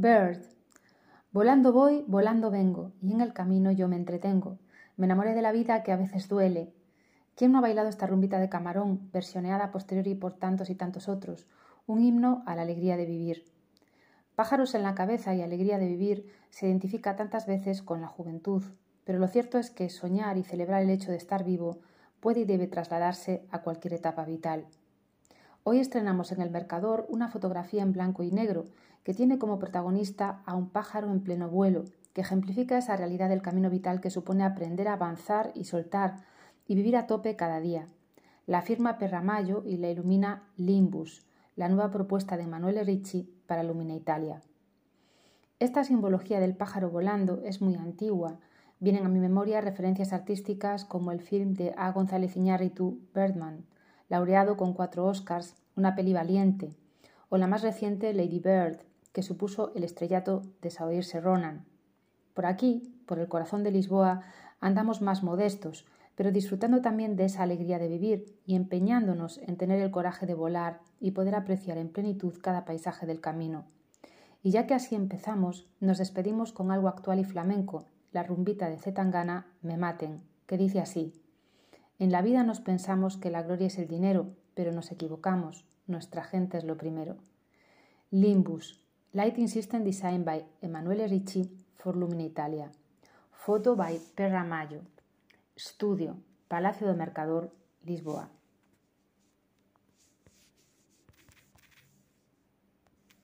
Bird. Volando voy, volando vengo, y en el camino yo me entretengo. Me enamoré de la vida que a veces duele. ¿Quién no ha bailado esta rumbita de camarón, versioneada posteriori por tantos y tantos otros? Un himno a la alegría de vivir. Pájaros en la cabeza y alegría de vivir se identifica tantas veces con la juventud, pero lo cierto es que soñar y celebrar el hecho de estar vivo puede y debe trasladarse a cualquier etapa vital. Hoy estrenamos en el Mercador una fotografía en blanco y negro que tiene como protagonista a un pájaro en pleno vuelo, que ejemplifica esa realidad del camino vital que supone aprender a avanzar y soltar y vivir a tope cada día. La firma Perramayo y la ilumina Limbus, la nueva propuesta de Emanuele Ricci para Lumina Italia. Esta simbología del pájaro volando es muy antigua. Vienen a mi memoria referencias artísticas como el film de A. González Iñárritu, laureado con cuatro Oscars, una peli valiente, o la más reciente Lady Bird, que supuso el estrellato de Saoirse Ronan. Por aquí, por el corazón de Lisboa, andamos más modestos, pero disfrutando también de esa alegría de vivir y empeñándonos en tener el coraje de volar y poder apreciar en plenitud cada paisaje del camino. Y ya que así empezamos, nos despedimos con algo actual y flamenco, la rumbita de Zetangana Me Maten, que dice así: en la vida nos pensamos que la gloria es el dinero, pero nos equivocamos. Nuestra gente es lo primero. Limbus. Lighting System Design by Emanuele Ricci for Lumina Italia. Photo by Perra Mayo. Studio. Palacio do Mercador, Lisboa.